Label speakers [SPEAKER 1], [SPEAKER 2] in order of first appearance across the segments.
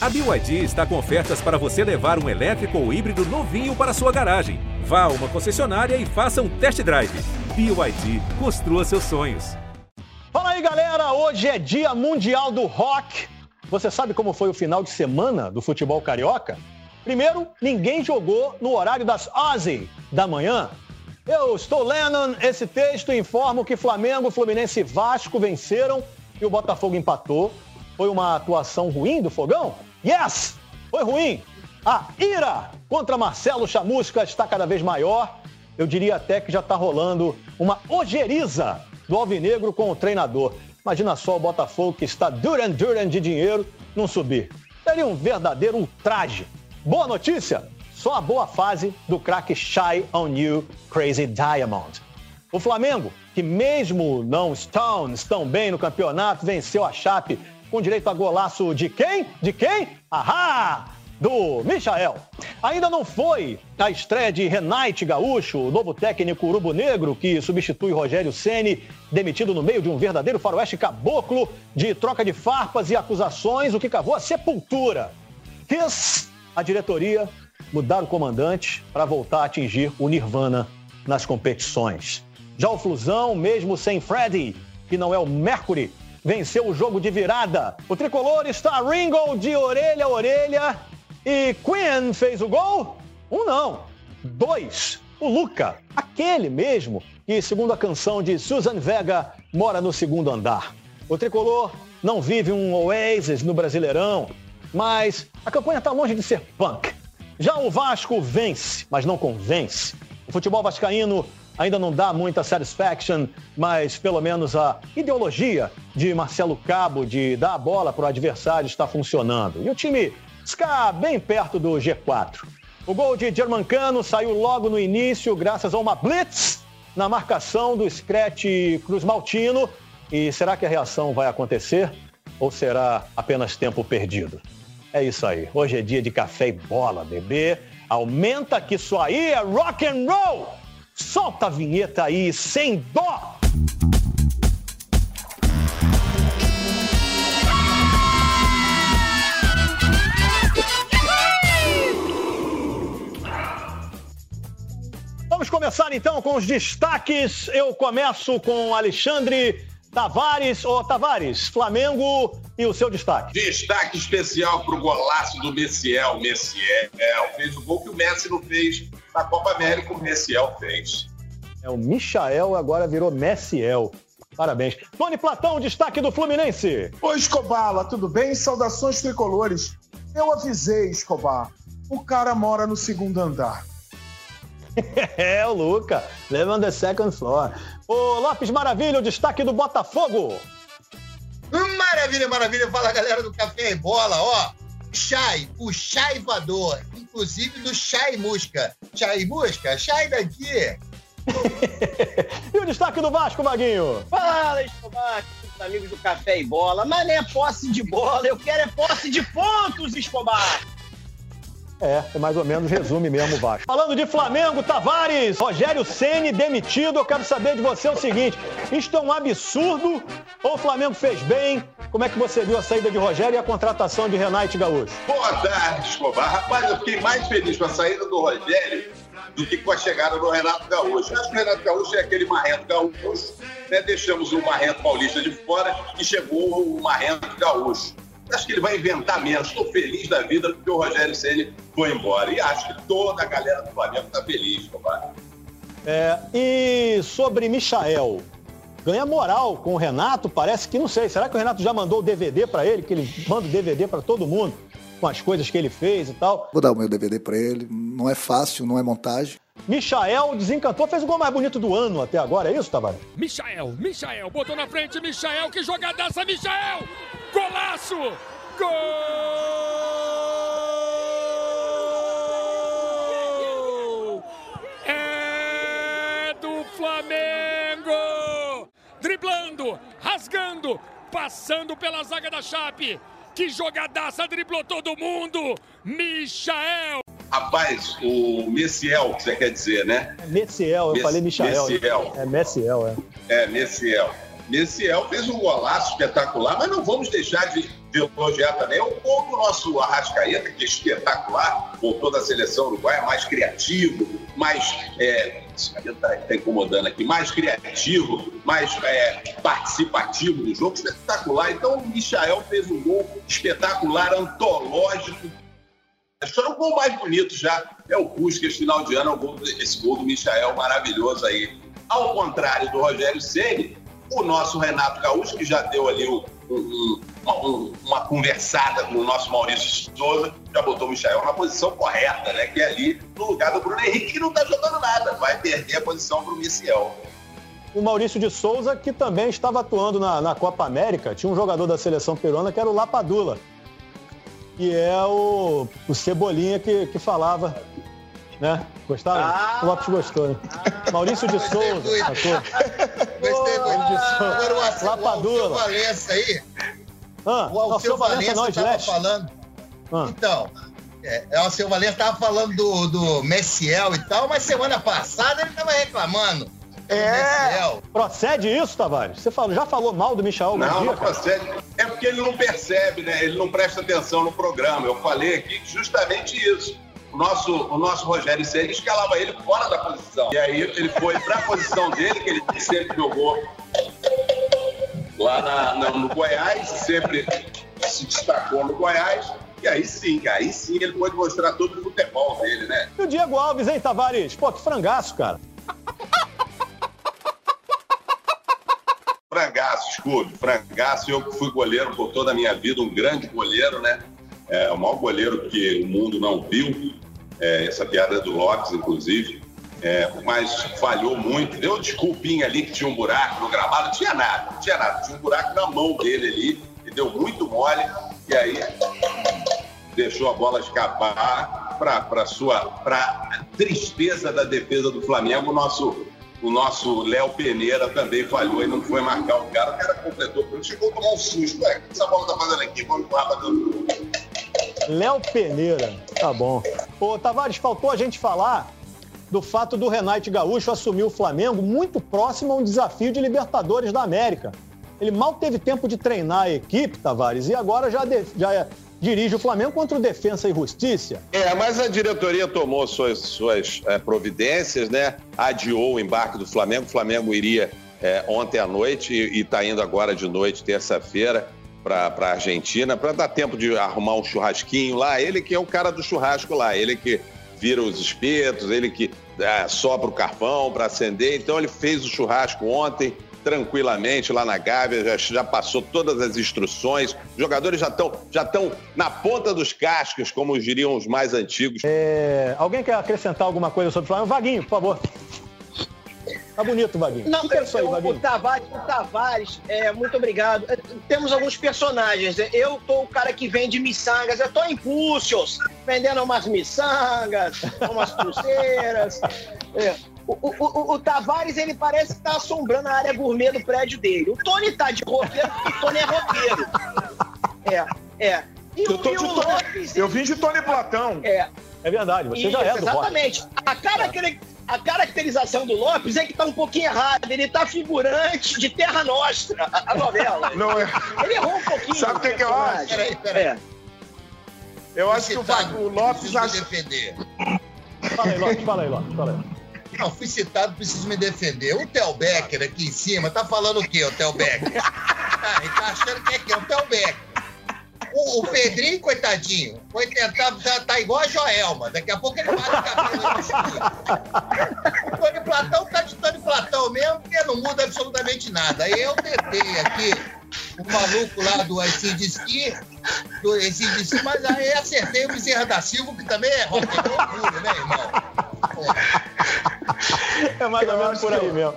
[SPEAKER 1] A BYD está com ofertas para você levar um elétrico ou híbrido novinho para sua garagem. Vá a uma concessionária e faça um test drive. BYD, construa seus sonhos.
[SPEAKER 2] Fala aí, galera! Hoje é Dia Mundial do Rock. Você sabe como foi o final de semana do futebol carioca? Primeiro, ninguém jogou no horário das 11 da manhã. Eu estou Lennon, esse texto informa que Flamengo, Fluminense e Vasco venceram e o Botafogo empatou. Foi uma atuação ruim do Fogão? Yes! Foi ruim. A ira contra Marcelo Chamusca está cada vez maior. Eu diria até que já está rolando uma ojeriza do Alvinegro com o treinador. Imagina só o Botafogo que está duran duran de dinheiro não subir. Seria um verdadeiro ultraje. Boa notícia? Só a boa fase do craque Shy on You Crazy Diamond. O Flamengo, que mesmo não estão, estão bem no campeonato, venceu a Chape com direito a golaço de quem? De quem? Ahá! Do Michael. Ainda não foi a estreia de Renate Gaúcho, o novo técnico urubo negro que substitui Rogério Ceni, demitido no meio de um verdadeiro faroeste caboclo de troca de farpas e acusações, o que cavou a sepultura. Quis a diretoria mudar o comandante para voltar a atingir o Nirvana nas competições. Já o Flusão, mesmo sem Freddy, que não é o Mercury, venceu o jogo de virada. O tricolor está Ringo de orelha a orelha e Quinn fez o gol? Um não, dois. O Luca, aquele mesmo que, segundo a canção de Susan Vega, mora no segundo andar. O tricolor não vive um Oasis no Brasileirão, mas a campanha está longe de ser punk. Já o Vasco vence, mas não convence. O futebol vascaíno ainda não dá muita satisfaction, mas pelo menos a ideologia de Marcelo Cabo de dar a bola para o adversário está funcionando. E o time está bem perto do G4. O gol de Germancano saiu logo no início, graças a uma blitz na marcação do Scratch Cruz Maltino. E será que a reação vai acontecer? Ou será apenas tempo perdido? É isso aí. Hoje é dia de café e bola, bebê. Aumenta que isso aí é rock and roll! Solta a vinheta aí, sem dó! Vamos começar então com os destaques. Eu começo com Alexandre Tavares. Ô, Tavares, Flamengo e o seu destaque.
[SPEAKER 3] Destaque especial para o golaço do Messiel. Messiel fez o gol que o Messi não fez na Copa América, o Messiel fez.
[SPEAKER 2] É, o Michael agora virou Messiel. Parabéns. Tony Platão, destaque do Fluminense.
[SPEAKER 4] Oi, Escobala, tudo bem? Saudações tricolores. Eu avisei, Escobar. O cara mora no segundo andar.
[SPEAKER 2] é, o Luca. Levando the second floor. Ô, Lopes Maravilha, o destaque do Botafogo.
[SPEAKER 5] Maravilha, maravilha. Fala, galera do Café e Bola. Ó, Chai, o Chai voador. Inclusive do Chai Musca. Chai Musca, Chai daqui.
[SPEAKER 2] e o destaque do Vasco, Maguinho?
[SPEAKER 6] Fala, Escobar, amigos do Café e Bola. Mas nem é posse de bola, eu quero é posse de pontos, Escobar.
[SPEAKER 2] É, é mais ou menos resume mesmo o Vasco. Falando de Flamengo, Tavares, Rogério Ceni demitido. Eu quero saber de você o seguinte: isto é um absurdo ou o Flamengo fez bem? Como é que você viu a saída de Rogério e a contratação de Renate Gaúcho?
[SPEAKER 3] Boa tarde, Escobar. Rapaz, eu fiquei mais feliz com a saída do Rogério do que com a chegada do Renato Gaúcho. acho que o Renato Gaúcho é aquele marrento gaúcho, né? deixamos o marrento paulista de fora e chegou o marrento gaúcho. Acho que ele vai inventar menos. Estou feliz da vida porque o Rogério Ceni foi embora. E acho que toda a galera do Flamengo está feliz, compadre.
[SPEAKER 2] É, e sobre Michael, ganha moral com o Renato, parece que não sei. Será que o Renato já mandou o DVD para ele? Que ele manda o DVD para todo mundo com as coisas que ele fez e tal.
[SPEAKER 7] Vou dar o meu DVD para ele. Não é fácil, não é montagem.
[SPEAKER 2] Michael desencantou, fez o gol mais bonito do ano até agora, é isso, Tavares?
[SPEAKER 8] Michael, Michael, botou na frente, Michael, que jogadaça, Michael! Golaço! Gol! É do Flamengo! Driblando, rasgando, passando pela zaga da Chape. Que jogadaça, driblou todo mundo! Michael!
[SPEAKER 3] Rapaz, o Messiel, que você quer dizer, né?
[SPEAKER 2] É Messiel, eu falei Michael.
[SPEAKER 3] Messiel.
[SPEAKER 2] É Messiel, é.
[SPEAKER 3] É, Messiel. Messiel fez um golaço espetacular, mas não vamos deixar de de elogiar também é o gol do nosso Arrascaeta, que é espetacular, voltou da seleção uruguaia, mais criativo, mais. É, está tá incomodando aqui, mais criativo, mais é, participativo do jogo, espetacular. Então o Michael fez um gol espetacular, antológico. É o gol mais bonito já é o Puskas, final de ano, é esse gol do Michael maravilhoso aí. Ao contrário do Rogério Ceni, o nosso Renato Gaúcho, que já deu ali o, um, uma, uma, conversada com o nosso Maurício Souza, já botou o Michael na posição correta, né? Que é ali no lugar do Bruno Henrique, que não está jogando nada, vai perder a posição para o Michel.
[SPEAKER 2] O Maurício de Souza, que também estava atuando na, na Copa América, tinha um jogador da seleção peruana que era o Lapadula, que é o, o Cebolinha que, que falava né? Gostaram? Ah, o Lopes gostou, né? Ah, Maurício de Souza.
[SPEAKER 5] Gostei muito. Agora o Lapadura. Valença aí. Ah, o Alceu Valença estava falando. Ah. Então, é, o Alceu Valença estava falando do, do Messiel e tal, mas semana passada ele estava reclamando.
[SPEAKER 2] É. Procede isso, Tavares? Você falou, já falou mal do Michel
[SPEAKER 3] Não, dia, não procede. É porque ele não percebe, né? Ele não presta atenção no programa. Eu falei aqui justamente isso o nosso, o nosso Rogério Ceni escalava ele fora da posição. E aí ele foi para a posição dele, que ele sempre jogou lá na, na, no Goiás, sempre se destacou no Goiás. E aí sim, aí sim ele pode mostrar todo o futebol dele, né?
[SPEAKER 2] E o Diego Alves, hein, Tavares? Pô, que frangaço, cara.
[SPEAKER 3] Frangaço, Scooby, frangaço. Eu fui goleiro por toda a minha vida, um grande goleiro, né? É o maior goleiro que o mundo não viu. É, essa piada é do Lopes, inclusive. É, mas falhou muito. Deu desculpinha ali que tinha um buraco no gramado. Não tinha nada, não tinha nada. Tinha um buraco na mão dele ali, e deu muito mole. E aí deixou a bola escapar para sua pra tristeza da defesa do Flamengo. O nosso o nosso Léo Peneira também falhou e não foi marcar o cara. O cara completou, chegou a tomar um susto. Ué, o que essa bola tá fazendo aqui? Vamos lá, batendo.
[SPEAKER 2] Léo Peneira, tá bom. Ô, Tavares, faltou a gente falar do fato do Renato Gaúcho assumir o Flamengo muito próximo a um desafio de Libertadores da América. Ele mal teve tempo de treinar a equipe, Tavares, e agora já, de, já dirige o Flamengo contra o Defensa e Justiça.
[SPEAKER 9] É, mas a diretoria tomou suas, suas é, providências, né? Adiou o embarque do Flamengo. O Flamengo iria é, ontem à noite e está indo agora de noite, terça-feira para a Argentina, para dar tempo de arrumar um churrasquinho lá. Ele que é o cara do churrasco lá, ele que vira os espetos, ele que é, sopra o carvão para acender. Então ele fez o churrasco ontem tranquilamente lá na Gávea, já, já passou todas as instruções. Os jogadores já estão já estão na ponta dos cascos, como diriam os mais antigos.
[SPEAKER 2] É, alguém quer acrescentar alguma coisa sobre o Flamengo? Vaguinho, por favor. Tá bonito, Vaguinho.
[SPEAKER 6] Não, é isso aí, Vaguinho? O Tavares, o Tavares é, muito obrigado. É, temos alguns personagens. Eu tô o cara que vende miçangas, eu tô em Púcios, vendendo umas miçangas, umas pulseiras. É. O, o, o, o, Tavares, ele parece que tá assombrando a área gourmet do prédio dele. O Tony tá de roteiro, porque o Tony é roteiro. É, é.
[SPEAKER 4] E eu, tô de Tony, Lopes, eu vim de Tony Platão.
[SPEAKER 2] É. É verdade, você Isso, já é do
[SPEAKER 6] Exatamente. Rock. A cara que ele a caracterização do Lopes é que tá um pouquinho errada. Ele tá figurante de Terra Nostra, a, novela.
[SPEAKER 4] Não é.
[SPEAKER 6] Ele errou um pouquinho.
[SPEAKER 4] Sabe o que, que eu acho?
[SPEAKER 5] Peraí, peraí. É.
[SPEAKER 4] Eu acho que o, o Lopes acha.
[SPEAKER 5] defender.
[SPEAKER 2] Fala aí, Lopes, fala aí, Lopes, fala aí.
[SPEAKER 5] Não, fui citado, preciso me defender. O Theo Becker aqui em cima tá falando o quê, o Theo Becker? Ah, ele tá achando que é quem? O Theo Becker. O, o, Pedrinho, coitadinho, foi tentar, tá, tá igual a Joelma. Daqui a pouco ele bate o cabelo no O Tony Platão tá de Tony Platão mesmo, porque não muda absolutamente nada. Aí eu tentei aqui o maluco lá do ICDC, do ICDC, mas aí acertei o Bezerra da Silva, que também é rock and né, irmão?
[SPEAKER 2] É mais ou menos por aí mesmo.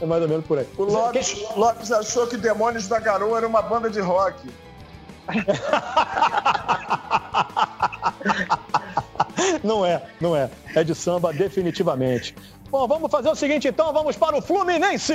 [SPEAKER 2] É mais ou menos por aí.
[SPEAKER 4] O Lopes, Lopes achou que Demônios da Garoa era uma banda de rock.
[SPEAKER 2] não é, não é. É de samba definitivamente. Bom, vamos fazer o seguinte então, vamos para o Fluminense.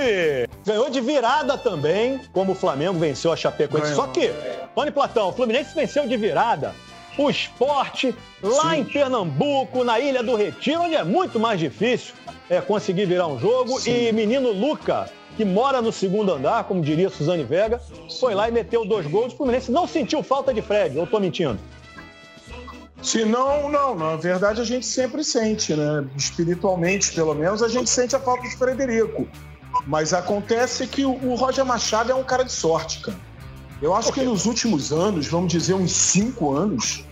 [SPEAKER 2] Ganhou de virada também, como o Flamengo venceu a Chapecoense. Só que, Tony Platão, o Fluminense venceu de virada o esporte lá Sim. em Pernambuco, na Ilha do Retiro, onde é muito mais difícil é, conseguir virar um jogo. Sim. E menino Luca que mora no segundo andar, como diria Suzane Vega, foi lá e meteu dois gols. O Fluminense não sentiu falta de Fred, ou estou mentindo?
[SPEAKER 4] Se não, não, na verdade a gente sempre sente, né? Espiritualmente, pelo menos, a gente sente a falta de Frederico. Mas acontece que o Roger Machado é um cara de sorte, cara. Eu acho que nos últimos anos, vamos dizer uns cinco anos,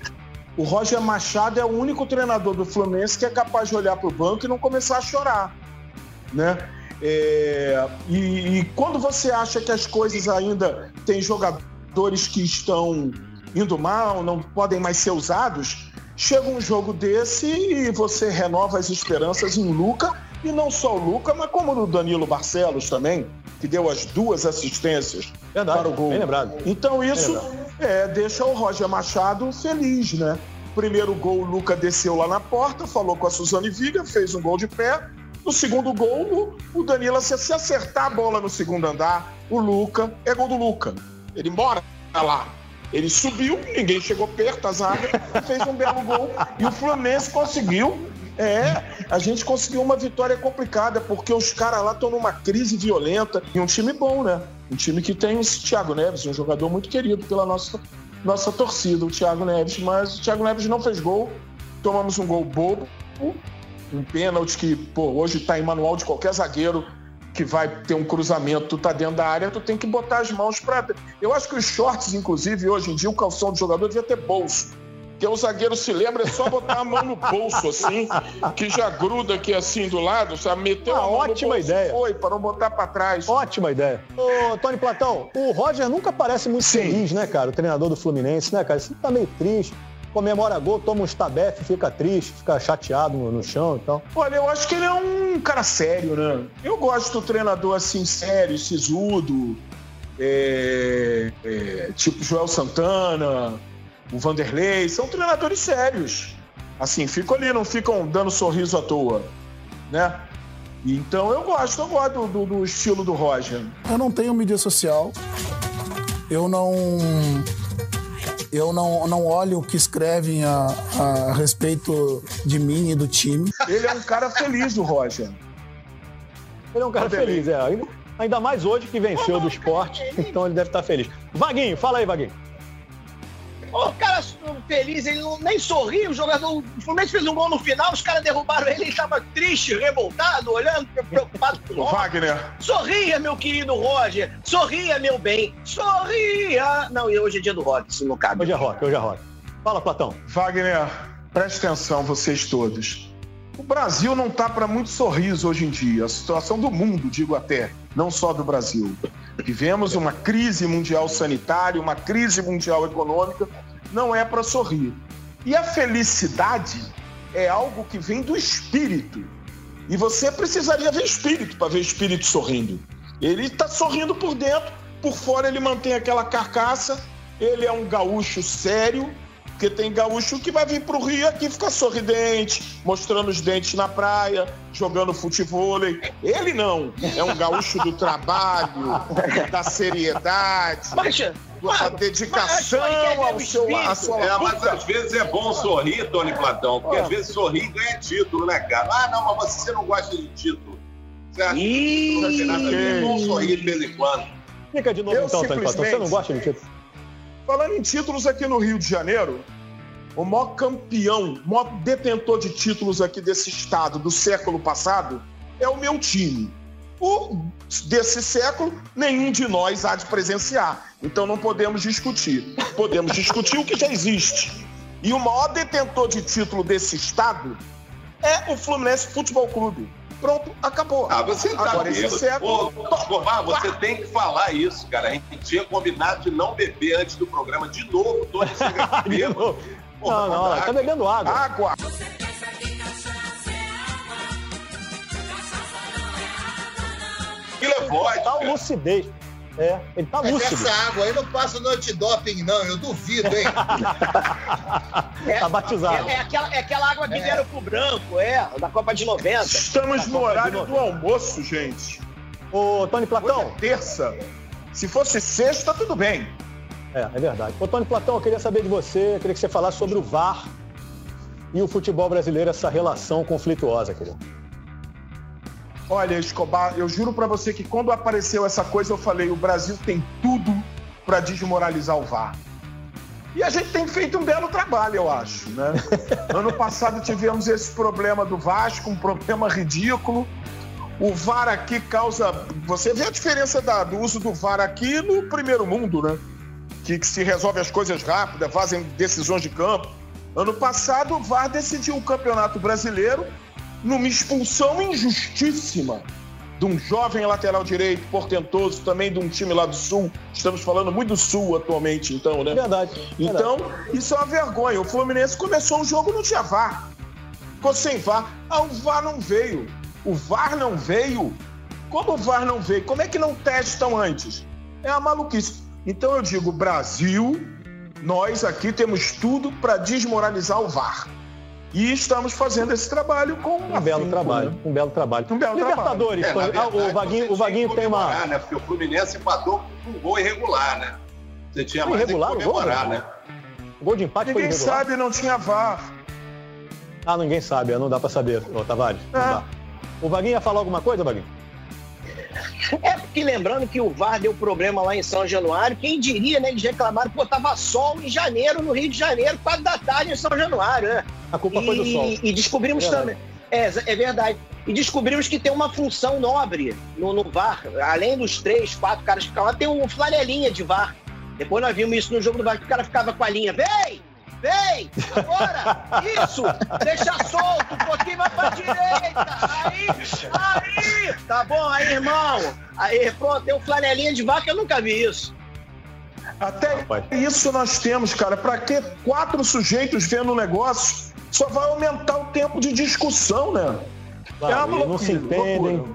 [SPEAKER 4] o Roger Machado é o único treinador do Fluminense que é capaz de olhar para o banco e não começar a chorar, né? É, e, e, quando você acha que as coisas ainda tem jogadores que estão indo mal, não podem mais ser usados, chega um jogo desse e você renova as esperanças em Luca, e não só o Luca, mas como no Danilo Barcelos também, que deu as duas assistências Verdade, para o gol. Então isso é, deixa o Roger Machado feliz, né? Primeiro gol, o Luca desceu lá na porta, falou com a Suzane Viga, fez um gol de pé. No segundo gol, o Danilo, se acertar a bola no segundo andar, o Luca, é gol do Luca. Ele mora lá. Ele subiu, ninguém chegou perto, a zaga, fez um belo gol. E o Fluminense conseguiu. É, a gente conseguiu uma vitória complicada, porque os caras lá estão numa crise violenta. E um time bom, né? Um time que tem esse Thiago Neves, um jogador muito querido pela nossa, nossa torcida, o Thiago Neves. Mas o Thiago Neves não fez gol. Tomamos um gol bobo, um pênalti que, pô, hoje está em manual de qualquer zagueiro que vai ter um cruzamento, tu tá dentro da área, tu tem que botar as mãos para. Eu acho que os shorts, inclusive, hoje em dia, o calção do jogador devia ter bolso. Porque o zagueiro se lembra, é só botar a mão no bolso, assim, que já gruda aqui assim do lado, sabe? Meteu ah, a mão
[SPEAKER 2] ótima
[SPEAKER 4] bolso,
[SPEAKER 2] ideia.
[SPEAKER 4] foi, para não botar para trás.
[SPEAKER 2] Ótima ideia. Ô, Tony Platão, o Roger nunca parece muito Sim. feliz, né, cara? O treinador do Fluminense, né, cara? Você tá meio triste comemora gol, toma um stabef, fica triste, fica chateado no, no chão e então. tal.
[SPEAKER 4] Olha, eu acho que ele é um cara sério, né? Eu gosto do treinador assim, sério, sisudo, é, é, tipo Joel Santana, o Vanderlei, são treinadores sérios. Assim, ficam ali, não ficam dando sorriso à toa, né? Então eu gosto, eu gosto do, do estilo do Roger.
[SPEAKER 10] Eu não tenho mídia social, eu não eu não, não olho o que escrevem a, a respeito de mim e do time.
[SPEAKER 4] Ele é um cara feliz, o Roger.
[SPEAKER 2] Ele é um cara feliz, é. Ainda mais hoje que venceu do esporte, então ele deve estar feliz. Vaguinho, fala aí, Vaguinho.
[SPEAKER 6] O cara feliz, ele não, nem sorriu. O jogador, o Fluminense fez um gol no final, os caras derrubaram ele, ele estava triste, revoltado, olhando, preocupado com
[SPEAKER 4] o Wagner.
[SPEAKER 6] Sorria, meu querido Roger. Sorria, meu bem. Sorria. Não, e hoje é dia do rock, isso não cabe.
[SPEAKER 2] Hoje é rock, hoje é rock. Fala, Platão.
[SPEAKER 4] Wagner, preste atenção, vocês todos. O Brasil não tá para muito sorriso hoje em dia. A situação do mundo, digo até, não só do Brasil. Vivemos uma crise mundial sanitária, uma crise mundial econômica, não é para sorrir. E a felicidade é algo que vem do espírito. E você precisaria ver espírito para ver espírito sorrindo. Ele está sorrindo por dentro, por fora ele mantém aquela carcaça, ele é um gaúcho sério, porque tem gaúcho que vai vir pro Rio aqui ficar sorridente, mostrando os dentes na praia, jogando futebol. Ele não. É um gaúcho do trabalho, da seriedade. da dedicação ao seu, à sua
[SPEAKER 3] é, Mas às vezes é bom sorrir, Tony Platão, porque às vezes sorrir ganha título, né, cara? Ah, não, mas você não gosta de título. Você acha que é bom sorrir de vez em quando.
[SPEAKER 2] Fica de novo Eu então, Tony Platão. Você não gosta de título?
[SPEAKER 4] Falando em títulos aqui no Rio de Janeiro, o maior campeão, o maior detentor de títulos aqui desse estado do século passado é o meu time. O desse século, nenhum de nós há de presenciar. Então não podemos discutir. Podemos discutir o que já existe. E o maior detentor de título desse estado é o Fluminense Futebol Clube. Pronto, acabou.
[SPEAKER 3] Ah, você tá Agora, esse século... Ô, Escobar, você tem que falar isso, cara. A gente tinha combinado de não beber antes do programa. De novo, Tony chega
[SPEAKER 2] bêbado. Não, não, tá bebendo água.
[SPEAKER 4] Água.
[SPEAKER 3] Aquilo é vodka.
[SPEAKER 2] Tá lucidez. É, ele tá lúcido.
[SPEAKER 5] Essa água aí não passa no antidoping, não, eu duvido, hein?
[SPEAKER 2] é, tá batizado.
[SPEAKER 6] É, é, aquela, é aquela água que é. vieram pro branco, é, da Copa de 90.
[SPEAKER 4] Estamos no horário do almoço, gente.
[SPEAKER 2] Ô, Tony Platão.
[SPEAKER 4] Hoje é terça. Se fosse sexta, tudo bem.
[SPEAKER 2] É, é verdade. Ô, Tony Platão, eu queria saber de você, eu queria que você falasse sobre o VAR e o futebol brasileiro, essa relação conflituosa, querido.
[SPEAKER 4] Olha, Escobar, eu juro para você que quando apareceu essa coisa, eu falei: o Brasil tem tudo para desmoralizar o VAR. E a gente tem feito um belo trabalho, eu acho. Né? ano passado tivemos esse problema do Vasco, um problema ridículo. O VAR aqui causa. Você vê a diferença da, do uso do VAR aqui no primeiro mundo, né? Que, que se resolve as coisas rápidas, fazem decisões de campo. Ano passado, o VAR decidiu o Campeonato Brasileiro numa expulsão injustíssima de um jovem lateral direito portentoso, também de um time lá do Sul. Estamos falando muito do Sul atualmente, então, né?
[SPEAKER 2] Verdade.
[SPEAKER 4] Então,
[SPEAKER 2] verdade.
[SPEAKER 4] isso é uma vergonha. O Fluminense começou o jogo, não tinha VAR. Ficou sem VAR. Ah, o VAR não veio. O VAR não veio. Como o VAR não veio? Como é que não testam antes? É a maluquice. Então eu digo, Brasil, nós aqui temos tudo para desmoralizar o VAR. E estamos fazendo esse trabalho com
[SPEAKER 2] um belo trabalho, né? um belo trabalho.
[SPEAKER 4] Um belo
[SPEAKER 2] Libertadores,
[SPEAKER 3] É, na
[SPEAKER 2] ah, o Vaguinho, o Vaguinho tem uma
[SPEAKER 3] comemorar, Né? Porque o Fluminense empatou com um gol irregular, né? Você tinha
[SPEAKER 2] Foi
[SPEAKER 3] mais é que
[SPEAKER 2] irregular o gol,
[SPEAKER 3] comemorar,
[SPEAKER 2] né?
[SPEAKER 3] né?
[SPEAKER 2] o gol de empate foi
[SPEAKER 4] Ninguém
[SPEAKER 2] irregular.
[SPEAKER 4] sabe, não tinha VAR.
[SPEAKER 2] Ah, ninguém sabe, não dá pra saber, ô, Tavares.
[SPEAKER 4] É.
[SPEAKER 2] O Vaguinho ia falar alguma coisa, Vaguinho?
[SPEAKER 6] É porque lembrando que o VAR deu problema lá em São Januário, quem diria, né? Eles reclamaram, pô, tava sol em janeiro, no Rio de Janeiro, quatro da tarde em São Januário, né?
[SPEAKER 2] A culpa
[SPEAKER 6] e,
[SPEAKER 2] foi do sol.
[SPEAKER 6] E descobrimos
[SPEAKER 2] Verdade.
[SPEAKER 6] também. É, é verdade. E descobrimos que tem uma função nobre no, no VAR. Além dos três, quatro caras que ficam lá, tem um flanelinha de VAR. Depois nós vimos isso no jogo do VAR, que o cara ficava com a linha. Vem! Vem! Agora! Isso! Deixa solto, um pouquinho vai pra direita! Aí! Aí! Tá bom, aí, irmão! Aí, pronto, tem um flanelinha de que eu nunca vi isso.
[SPEAKER 4] Até
[SPEAKER 2] Rapaz.
[SPEAKER 4] isso nós temos, cara. Pra que quatro sujeitos vendo o negócio? Só vai aumentar o tempo de discussão, né?
[SPEAKER 2] Claro,
[SPEAKER 4] uma
[SPEAKER 2] e não se entendem.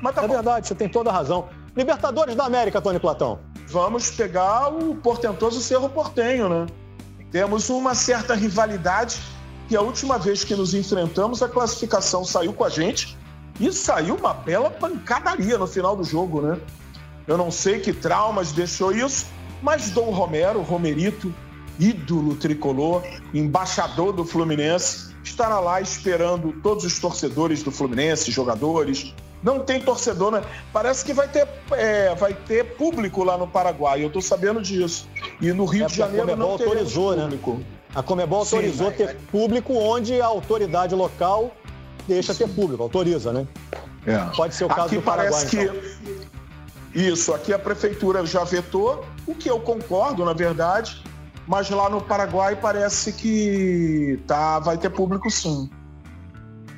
[SPEAKER 4] Mas tá
[SPEAKER 2] É
[SPEAKER 4] bom.
[SPEAKER 2] verdade, você tem toda a razão. Libertadores da América, Tony Platão.
[SPEAKER 4] Vamos pegar o portentoso Cerro Portenho, né? Temos uma certa rivalidade que a última vez que nos enfrentamos, a classificação saiu com a gente e saiu uma bela pancadaria no final do jogo, né? Eu não sei que traumas deixou isso, mas Dom Romero, Romerito, ídolo tricolor, embaixador do Fluminense, estará lá esperando todos os torcedores do Fluminense, jogadores. Não tem torcedor, né? Parece que vai ter, é, vai ter público lá no Paraguai, eu tô sabendo disso. E no Rio
[SPEAKER 2] É,
[SPEAKER 4] de
[SPEAKER 2] porque a
[SPEAKER 4] Janeiro
[SPEAKER 2] Comebol
[SPEAKER 4] não
[SPEAKER 2] autorizou, né?
[SPEAKER 4] público.
[SPEAKER 2] A Comebol
[SPEAKER 4] Sim,
[SPEAKER 2] autorizou
[SPEAKER 4] vai,
[SPEAKER 2] ter
[SPEAKER 4] vai.
[SPEAKER 2] público onde a autoridade local deixa ter público, autoriza, né? Pode ser o caso
[SPEAKER 4] aqui
[SPEAKER 2] do Paraguai,
[SPEAKER 4] parece
[SPEAKER 2] então.
[SPEAKER 4] que isso, aqui a prefeitura já vetou, o que eu concordo, na verdade, mas lá no Paraguai parece que tá, vai ter público sim.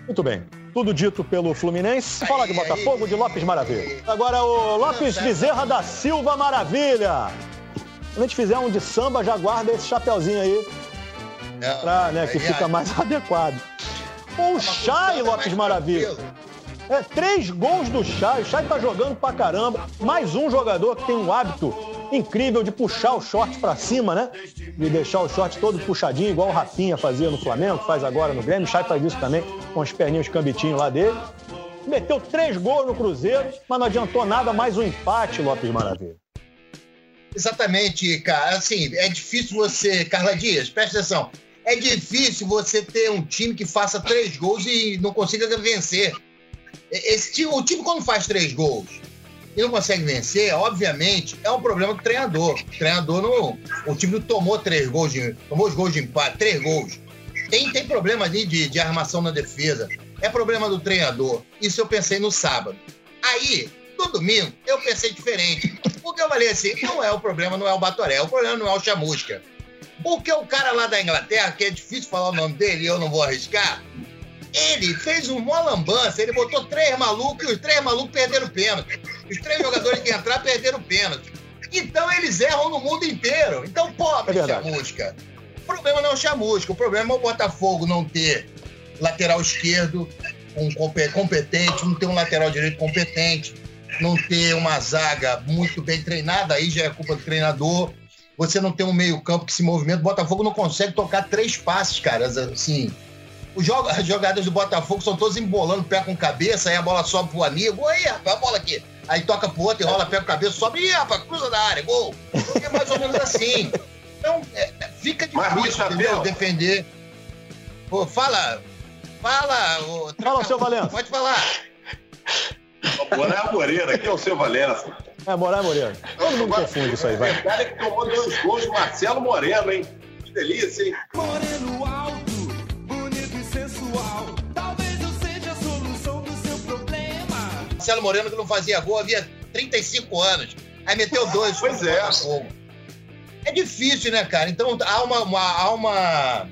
[SPEAKER 2] Muito bem. Tudo dito pelo Fluminense. Fala de Botafogo, de Lopes Maravilha. Agora o Lopes Bezerra da Silva Maravilha. Quando a gente fizer um de samba, já guarda esse chapeuzinho aí, pra, né, que fica
[SPEAKER 5] ó,
[SPEAKER 2] mais adequado. O Chay, Lopes Maravilha. É, três gols do Chay. O Chay tá jogando pra caramba. Mais um jogador que tem um hábito incrível de puxar o short pra cima, né? De deixar o short todo puxadinho, igual o Rafinha fazia no Flamengo, faz agora no Grêmio. O Chay faz isso também, com os perninhos cambitinhos lá dele. Meteu três gols no Cruzeiro, mas não adiantou nada, mais um empate, Lopes Maravilha.
[SPEAKER 5] Exatamente, cara. Assim, é difícil você. Carla Dias, presta atenção. É difícil você ter um time que faça três gols e não consiga vencer. Esse time, o time, quando faz três gols e não consegue vencer, obviamente, é um problema do treinador. O treinador não. O time não tomou três gols de. Tomou os gols de empate, três gols. Tem, tem problema ali de, de armação na defesa. É problema do treinador. Isso eu pensei no sábado. Aí, no domingo, eu pensei diferente. Porque eu falei assim: não é o problema, não é o Batoré, o problema não é o Chamusca. Porque o cara lá da Inglaterra, que é difícil falar o nome dele e eu não vou arriscar, ele fez um mó lambança, ele botou três malucos e os três malucos perderam o pênalti. Os três jogadores que entraram perderam o pênalti. Então eles erram no mundo inteiro. Então, pobre
[SPEAKER 2] É.
[SPEAKER 5] Chamusca. O problema não é o Chamusca, o problema é o Botafogo não ter lateral esquerdo um compe- competente, não ter um lateral direito competente, não ter uma zaga muito bem treinada, aí já é culpa do treinador. Você não tem um meio-campo que se movimenta. O Botafogo não consegue tocar três passes, cara. Assim, os jo- as jogadas do Botafogo são todas embolando pé com cabeça, aí a bola sobe pro amigo. Aí, rapaz, a bola aqui. Aí toca pro outro, enrola pé com cabeça, sobe, ih, rapaz, cruza da área, gol. É mais ou menos assim. Então, é, é, fica difícil, entendeu?
[SPEAKER 3] Chapéu.
[SPEAKER 5] Defender. Pô, fala, fala. ô,
[SPEAKER 2] Fala, seu Valença.
[SPEAKER 5] Pode falar.
[SPEAKER 3] Moraes Moreira, aqui é o seu Valença.
[SPEAKER 2] É, Moraes Moreira. Todo mundo confunde isso aí, vai.
[SPEAKER 3] Detalhe que tomou dois gols de Marcelo Moreno, hein? Que delícia, hein?
[SPEAKER 11] Moreno alto,
[SPEAKER 5] Marcelo Moreno que não fazia gol havia 35 anos. Aí meteu dois.
[SPEAKER 3] Pois é.
[SPEAKER 5] Botafogo. É difícil, né, cara? Então há uma. uma- há uma...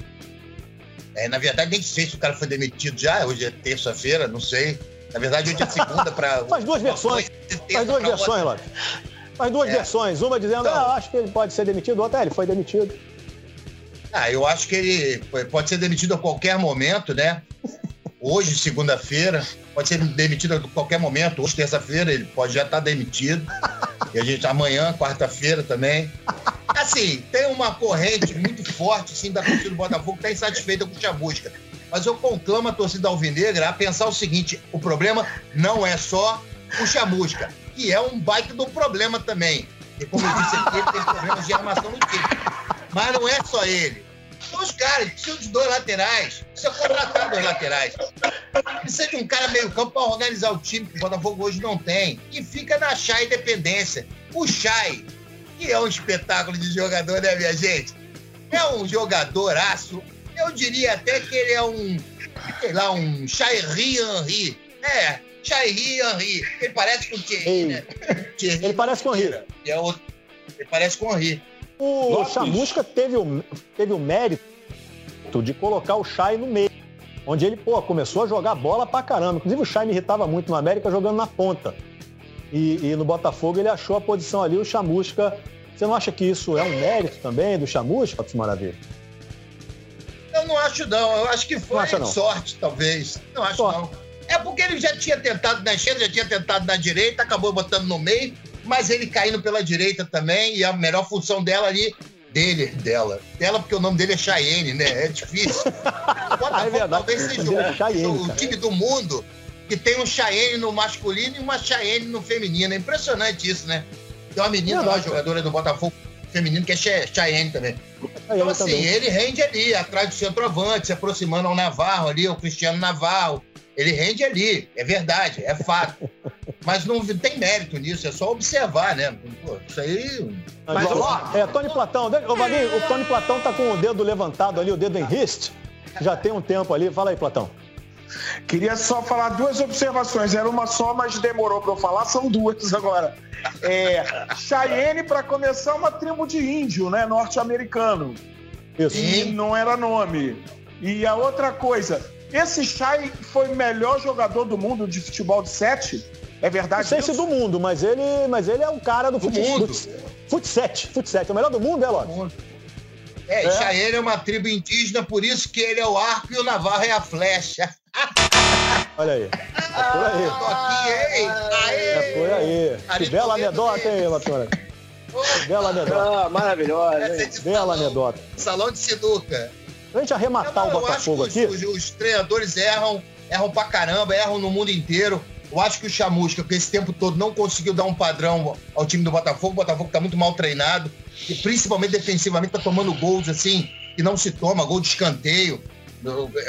[SPEAKER 5] É, na verdade, nem sei se o cara foi demitido já. Hoje é terça-feira, não sei. Na verdade, hoje é segunda para.
[SPEAKER 2] Faz duas versões. Faz duas versões, Lopes. Faz duas
[SPEAKER 5] É.
[SPEAKER 2] versões. Uma dizendo,
[SPEAKER 5] Então-
[SPEAKER 2] ah, acho que ele pode ser demitido. Outra, é, ele foi demitido.
[SPEAKER 5] Ah, eu acho que ele pode ser demitido a qualquer momento, né? Hoje, segunda-feira, pode ser demitido a qualquer momento. Hoje, terça-feira, ele pode já estar demitido. E a gente, amanhã, quarta-feira também. Assim, tem uma corrente muito forte, sim, da torcida do Botafogo que está insatisfeita com o Chamusca. Mas eu conclamo a torcida alvinegra a pensar o seguinte: o problema não é só o Chamusca, que é um baita do problema também. E como eu disse aqui, ele tem problemas de armação no time. Mas não é só ele. Os caras, precisam de dois laterais. Precisa contratar dois laterais. Precisa de um cara meio campo para organizar o time, que o Botafogo hoje não tem. E fica na Chay dependência. O Chay, que é um espetáculo de jogador, né, minha gente? É um jogadoraço. Eu diria até que ele é um, sei lá, um Chayri Henry. É, Chayri Henry. Ele parece com o Thierry, né? Thierry
[SPEAKER 2] Ele parece com o Henry.
[SPEAKER 5] E é outro. Ele parece com o Henry.
[SPEAKER 2] O
[SPEAKER 5] Lopes.
[SPEAKER 2] Chamusca teve o, teve o mérito de colocar o Chay no meio. Onde ele, pô, começou a jogar bola pra caramba. Inclusive o Chay me irritava muito no América jogando na ponta. E, e no Botafogo ele achou a posição ali, o Chamusca. Você não acha que isso é um mérito também do Chamusca, Maravilha?
[SPEAKER 5] Eu não acho, não. Eu acho que foi
[SPEAKER 2] Não acha, não?
[SPEAKER 5] sorte, talvez. Não acho,
[SPEAKER 2] Sorte.
[SPEAKER 5] não. É porque ele já tinha tentado na esquerda, já tinha tentado na direita, acabou botando no meio, mas ele caindo pela direita também, e a melhor função dela ali, dele, dela. Dela, porque o nome dele é Cheyenne, né? É difícil. O
[SPEAKER 2] É verdade.
[SPEAKER 5] talvez seja
[SPEAKER 2] O é
[SPEAKER 5] o,
[SPEAKER 2] Cheyenne,
[SPEAKER 5] o
[SPEAKER 2] cara.
[SPEAKER 5] time do mundo que tem um Cheyenne no masculino e uma Cheyenne no feminino. É impressionante isso, né? Tem uma menina lá,
[SPEAKER 2] Verdade.
[SPEAKER 5] jogadora do Botafogo feminino, que é Che- Cheyenne também. Então, assim,
[SPEAKER 2] também.
[SPEAKER 5] ele rende ali, atrás do centroavante, se aproximando ao Navarro ali, ao Cristiano Navarro. Ele rende ali, é verdade, é fato. Mas não tem mérito nisso, é só observar, né? Pô, isso aí.
[SPEAKER 2] Mas, ó, é, Tony Platão, ô Vaguinho, o Tony Platão tá com o dedo levantado ali, o dedo em rist. Já tem um tempo ali. Fala aí, Platão.
[SPEAKER 4] Queria só falar duas observações. Era uma só, mas demorou para eu falar. São duas agora. É, Cheyenne, para começar, é uma tribo de índio, né? Norte-americano.
[SPEAKER 2] Isso.
[SPEAKER 4] E não era nome. E a outra coisa, esse Chay foi o melhor jogador do mundo de futebol de sete? É
[SPEAKER 2] Não
[SPEAKER 4] verdade
[SPEAKER 2] sei
[SPEAKER 4] isso?
[SPEAKER 2] se do mundo, mas ele, mas ele é um cara do,
[SPEAKER 5] Do
[SPEAKER 2] fute,
[SPEAKER 5] mundo.
[SPEAKER 2] fute, fute 7. Fute 7. É o melhor do mundo, é, Lopes?
[SPEAKER 5] É,
[SPEAKER 2] É.
[SPEAKER 5] Cheyenne é uma tribo indígena, por isso que ele é o arco e o Navarro é a flecha.
[SPEAKER 2] Olha aí. É por aí.
[SPEAKER 5] Aqui? Aê!
[SPEAKER 2] É por aí. Que bela anedota, hein? Que bela anedota.
[SPEAKER 6] Ah, maravilhosa.
[SPEAKER 5] É
[SPEAKER 2] Bela
[SPEAKER 5] salão,
[SPEAKER 2] anedota.
[SPEAKER 5] salão de sinuca.
[SPEAKER 2] Pra gente
[SPEAKER 5] Eu,
[SPEAKER 2] arrematar
[SPEAKER 5] não,
[SPEAKER 2] o
[SPEAKER 5] eu acho
[SPEAKER 2] Botafogo
[SPEAKER 5] que
[SPEAKER 2] aqui.
[SPEAKER 5] os, os- os treinadores erram, erram pra caramba, erram no mundo inteiro. Eu acho que o Chamusca, que esse tempo todo não conseguiu dar um padrão ao time do Botafogo, o Botafogo tá muito mal treinado, e principalmente defensivamente tá tomando gols assim, que não se toma, gol de escanteio.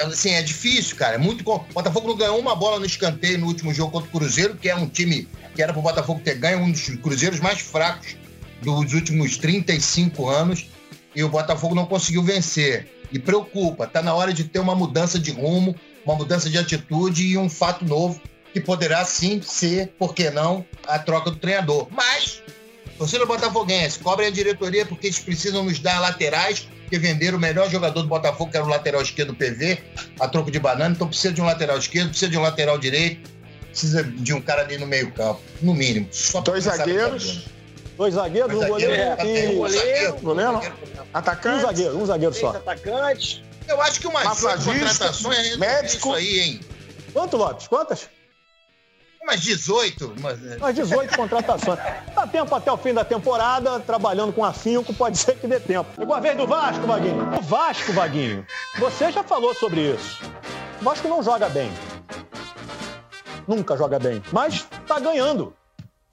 [SPEAKER 5] Assim, é difícil, cara. É muito. O Botafogo não ganhou uma bola no escanteio no último jogo contra o Cruzeiro, que é um time que era pro Botafogo ter ganho, um dos cruzeiros mais fracos dos últimos 35 anos. E o Botafogo não conseguiu vencer. E preocupa, tá na hora de ter uma mudança de rumo, uma mudança de atitude e um fato novo que poderá sim ser, por que não, a troca do treinador. Mas, torcida botafoguense, cobrem a diretoria porque eles precisam nos dar laterais, que venderam o melhor jogador do Botafogo, que era o lateral esquerdo do PV, a troco de banana. Então precisa de um lateral esquerdo, precisa de um lateral direito, precisa de um cara ali no meio campo, no mínimo. Só
[SPEAKER 4] Dois zagueiros.
[SPEAKER 2] Dois zagueiros, um goleiro
[SPEAKER 5] zagueiros,
[SPEAKER 2] e...
[SPEAKER 5] um
[SPEAKER 4] Goleiro?
[SPEAKER 5] um zagueiro.
[SPEAKER 2] Um
[SPEAKER 4] Atacante?
[SPEAKER 2] zagueiro, um zagueiro só.
[SPEAKER 6] atacantes.
[SPEAKER 5] Eu acho que umas
[SPEAKER 4] Massagista,
[SPEAKER 5] contratações é
[SPEAKER 4] médico.
[SPEAKER 5] isso aí, hein?
[SPEAKER 2] Quanto, Lopes? Quantas?
[SPEAKER 5] Umas 18. Umas...
[SPEAKER 2] Umas 18 contratações. Dá tempo até o fim da temporada, trabalhando com afinco, pode ser que dê tempo. Chegou a vez do Vasco, Vaguinho. O Vasco, Vaguinho, você já falou sobre isso. O Vasco não joga bem. Nunca joga bem. Mas tá ganhando.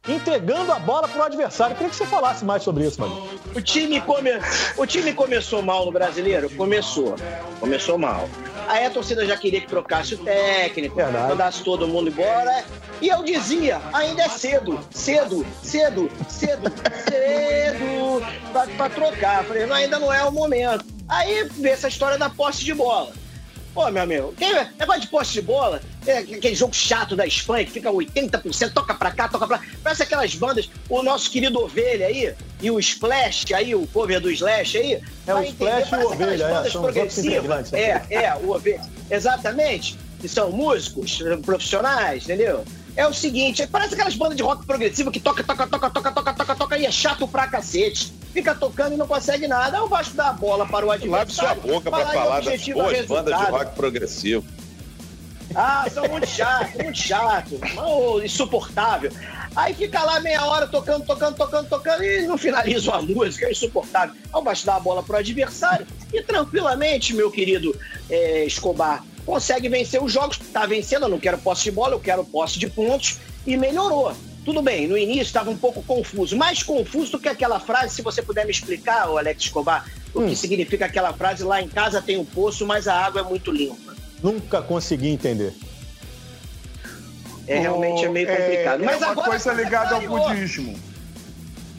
[SPEAKER 2] Entregando a bola pro adversário. Eu queria que você falasse mais sobre isso, Vaguinho.
[SPEAKER 6] O time, come... o time começou mal no brasileiro? Começou. Começou mal. Aí a torcida já queria que trocasse o técnico,
[SPEAKER 2] Verdade.
[SPEAKER 6] mandasse todo mundo embora. E eu dizia, ainda é cedo, cedo, cedo, cedo, cedo pra, pra trocar. Falei, não, ainda não é o momento. Aí vê essa história da posse de bola. Pô, meu amigo, quem, negócio de posse de bola, é aquele jogo chato da Espanha que fica 80%, toca pra cá, toca pra lá. Parece aquelas bandas, o nosso querido Ovelha aí, e o Splash aí, o cover do Slash aí.
[SPEAKER 2] É, o
[SPEAKER 6] entender,
[SPEAKER 2] Splash e o Ovelha, é, são
[SPEAKER 6] progressivas.
[SPEAKER 2] né?
[SPEAKER 6] É, é, o Ovelha. Exatamente. Que são músicos profissionais, entendeu? É o seguinte, parece aquelas bandas de rock progressivo que toca, toca, toca, toca, toca, toca, toca, e é chato pra cacete. Fica tocando e não consegue nada. O Vasco dá a bola para o
[SPEAKER 9] Lave sua
[SPEAKER 6] adversário.
[SPEAKER 9] boca
[SPEAKER 6] e
[SPEAKER 9] falar das boas bandas de rock progressivo.
[SPEAKER 6] Ah, são muito chato, muito chato, oh, insuportável. Aí fica lá meia hora tocando, tocando, tocando, tocando e não finaliza a música, é insuportável. Ao baixo dar a bola pro adversário e tranquilamente, meu querido eh, Escobar, consegue vencer os jogos. Tá vencendo, eu não quero posse de bola, eu quero posse de pontos e melhorou. Tudo bem, no início estava um pouco confuso, mais confuso do que aquela frase, se você puder me explicar, Alex Escobar, o que significa aquela frase, lá em casa tem um poço, mas a água é muito limpa.
[SPEAKER 2] Nunca consegui entender.
[SPEAKER 6] É realmente é meio complicado.
[SPEAKER 4] É,
[SPEAKER 6] Mas
[SPEAKER 4] é uma
[SPEAKER 6] agora
[SPEAKER 4] coisa
[SPEAKER 6] você
[SPEAKER 4] ligada ao
[SPEAKER 6] clareou.
[SPEAKER 4] budismo.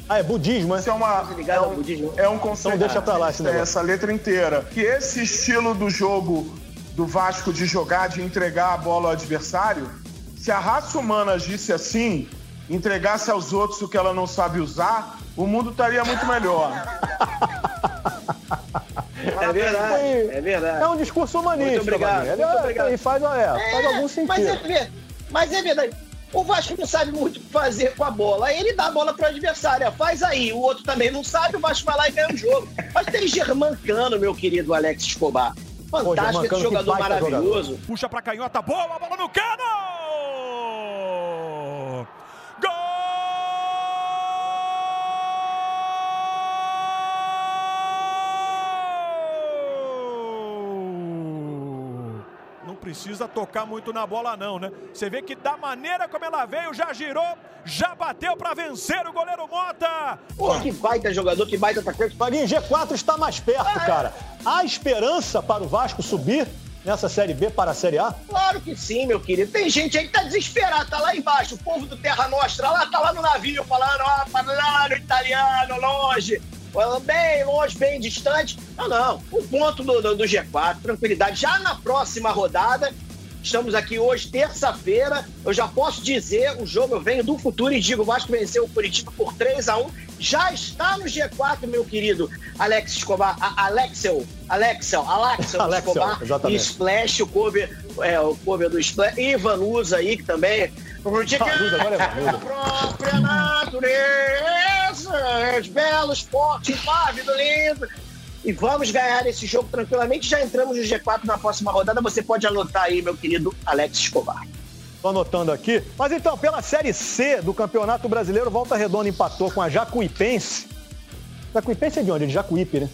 [SPEAKER 2] Ah, é budismo, é?
[SPEAKER 4] Isso é uma.
[SPEAKER 6] Ligado
[SPEAKER 4] é
[SPEAKER 6] ao
[SPEAKER 4] um-
[SPEAKER 6] budismo.
[SPEAKER 4] É um conceito.
[SPEAKER 2] Então deixa pra lá esse
[SPEAKER 4] é essa letra inteira. Que esse estilo do jogo do Vasco de jogar, de entregar a bola ao adversário, se a raça humana agisse assim, entregasse aos outros o que ela não sabe usar, o mundo estaria muito melhor.
[SPEAKER 6] É verdade, é verdade.
[SPEAKER 2] É um discurso humanista,
[SPEAKER 6] Muito obrigado, muito
[SPEAKER 2] é-
[SPEAKER 6] obrigado.
[SPEAKER 2] E faz, é, faz
[SPEAKER 6] É,
[SPEAKER 2] algum sentido.
[SPEAKER 6] Mas é, mas é verdade. O Vasco não sabe muito o que fazer com a bola. Aí ele dá a bola pro adversário. ó, Faz aí. O outro também não sabe, o Vasco vai lá e ganha o jogo. Mas tem Germancano, meu querido Alex Escobar. Fantástico,
[SPEAKER 2] Germancano,
[SPEAKER 6] esse
[SPEAKER 2] que
[SPEAKER 6] jogador maravilhoso.
[SPEAKER 8] Puxa pra canhota, boa, a bola no cano! Gol! Não precisa tocar muito na bola não, né? Você vê que da maneira como ela veio, já girou, já bateu pra vencer o goleiro Mota.
[SPEAKER 6] Pô, que baita jogador, que baita atacante.
[SPEAKER 2] Vaguinho, G4 está mais perto, cara. Há esperança para o Vasco subir nessa Série B para a Série A?
[SPEAKER 6] Claro que sim, meu querido. Tem gente aí que tá desesperado, tá lá embaixo. O povo do Terra Nostra lá, tá lá no navio falando, ó, parlando italiano, longe. Bem longe, bem distante. Não, não. O ponto do, do- do G4, tranquilidade. Já na próxima rodada, estamos aqui hoje, terça-feira. Eu já posso dizer, o jogo eu venho do futuro e digo, o Vasco venceu o Curitiba por 3 a 1 Já está no G4, meu querido Alex Escobar. A- Alexel, Alexel, Alexel
[SPEAKER 2] Alexel,
[SPEAKER 6] Escobar.
[SPEAKER 2] exatamente.
[SPEAKER 6] E Splash, o cover, é, o cover do Splash. E Vanusa aí, que também. Porque
[SPEAKER 2] é
[SPEAKER 6] a própria natureza, os belos, fortes, pávido, lindo. E vamos ganhar esse jogo tranquilamente. Já entramos no G4 na próxima rodada. Você pode anotar aí, meu querido Alex Escobar.
[SPEAKER 2] Estou anotando aqui. Mas então, pela Série C do Campeonato Brasileiro, Volta Redonda empatou com a Jacuipense. Jacuipense é de onde? É de Jacuípe, né?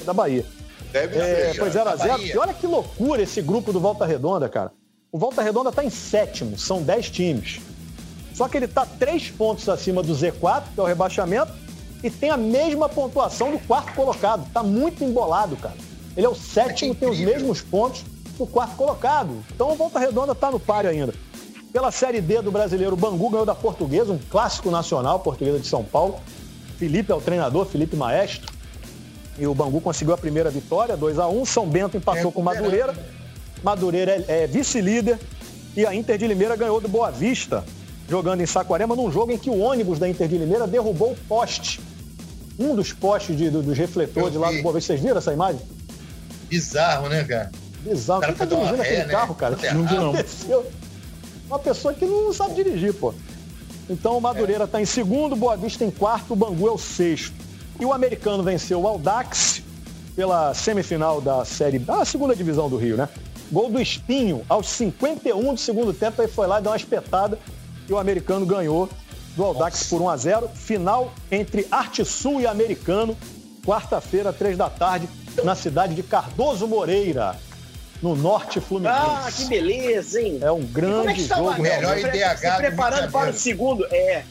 [SPEAKER 2] É da Bahia.
[SPEAKER 3] Deve
[SPEAKER 2] É,
[SPEAKER 3] ser.
[SPEAKER 2] foi 0 a
[SPEAKER 5] da
[SPEAKER 2] 0
[SPEAKER 5] Bahia.
[SPEAKER 2] E olha que loucura esse grupo do Volta Redonda, cara. O Volta Redonda está em sétimo, são 10 times. Só que ele está três pontos acima do Z4, que é o rebaixamento, e tem a mesma pontuação do quarto colocado. Está muito embolado, cara. Ele é o sétimo, tem os mesmos pontos do quarto colocado. Então o Volta Redonda está no páreo ainda. Pela Série D do Brasileiro, o Bangu ganhou da Portuguesa, um clássico nacional, Portuguesa de São Paulo. Felipe é o treinador, Felipe Maestro. E o Bangu conseguiu a primeira vitória, 2 a 1 São Bento empatou com o Madureira. Madureira é, é vice-líder. E a Inter de Limeira ganhou do Boa Vista, jogando em Saquarema, num jogo em que o ônibus da Inter de Limeira derrubou o poste. Um dos postes de- do- dos refletores lá do Boa Vista. Vocês viram essa imagem?
[SPEAKER 5] Bizarro, né, cara?
[SPEAKER 2] Bizarro.
[SPEAKER 5] O cara
[SPEAKER 2] Quem tá
[SPEAKER 5] uma
[SPEAKER 2] dirigindo
[SPEAKER 5] ré,
[SPEAKER 2] aquele
[SPEAKER 5] né?
[SPEAKER 2] carro, cara?
[SPEAKER 5] Errado.
[SPEAKER 2] Não desceu. Uma pessoa que não sabe dirigir, pô. Então o Madureira está em segundo, Boa Vista em quarto, o Bangu é o sexto. E o americano venceu o Aldax pela semifinal da Série da segunda divisão do Rio, né? Gol do Espinho aos 51 do segundo tempo, aí foi lá e deu uma espetada e o americano ganhou do Aldax por 1 a 0. Final entre Arte Sul e Americano, quarta-feira, três da tarde, na cidade de Cardoso Moreira, no norte fluminense.
[SPEAKER 6] Ah, que beleza, hein?
[SPEAKER 2] É um
[SPEAKER 6] E como é
[SPEAKER 2] grande
[SPEAKER 6] que está
[SPEAKER 2] jogo.
[SPEAKER 6] o
[SPEAKER 5] melhor
[SPEAKER 6] se,
[SPEAKER 5] IDH
[SPEAKER 6] se preparando para o segundo, é.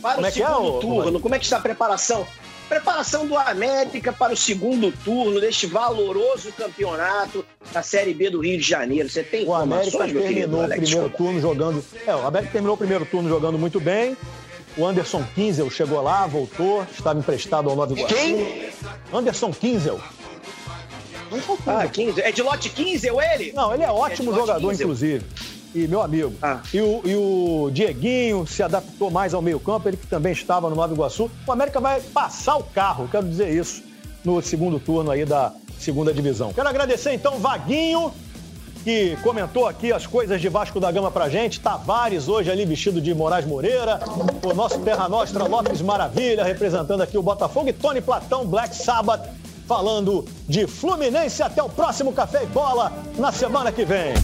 [SPEAKER 6] Para
[SPEAKER 2] Como
[SPEAKER 6] o
[SPEAKER 2] é é,
[SPEAKER 6] segundo
[SPEAKER 2] ô,
[SPEAKER 6] turno, como é que está a preparação? Preparação do América para o segundo turno deste valoroso campeonato da Série B do Rio de Janeiro. Você tem
[SPEAKER 2] O América terminou o primeiro turno jogando. É, o América terminou o primeiro turno jogando muito bem. O Anderson Kinzel chegou lá, voltou, estava emprestado ao Nova Iguaçu.
[SPEAKER 6] Quem?
[SPEAKER 2] Anderson Kinzel. Não confundo.
[SPEAKER 6] Ah, 15. É de lote 15, eu ele?
[SPEAKER 2] Não, ele é ótimo
[SPEAKER 6] É de lote
[SPEAKER 2] jogador,
[SPEAKER 6] 15.
[SPEAKER 2] inclusive. E meu amigo.
[SPEAKER 6] Ah.
[SPEAKER 2] E, o, e o Dieguinho se adaptou mais ao meio-campo, ele que também estava no Nova Iguaçu. O América vai passar o carro, quero dizer isso, no segundo turno aí da segunda divisão. Quero agradecer então Vaguinho, que comentou aqui as coisas de Vasco da Gama pra gente. Tavares hoje ali vestido de Moraes Moreira. O nosso Terra Nostra Lopes Maravilha representando aqui o Botafogo. E Tony Platão, Black Sabbath, falando de Fluminense. Até o próximo Café e Bola na semana que vem.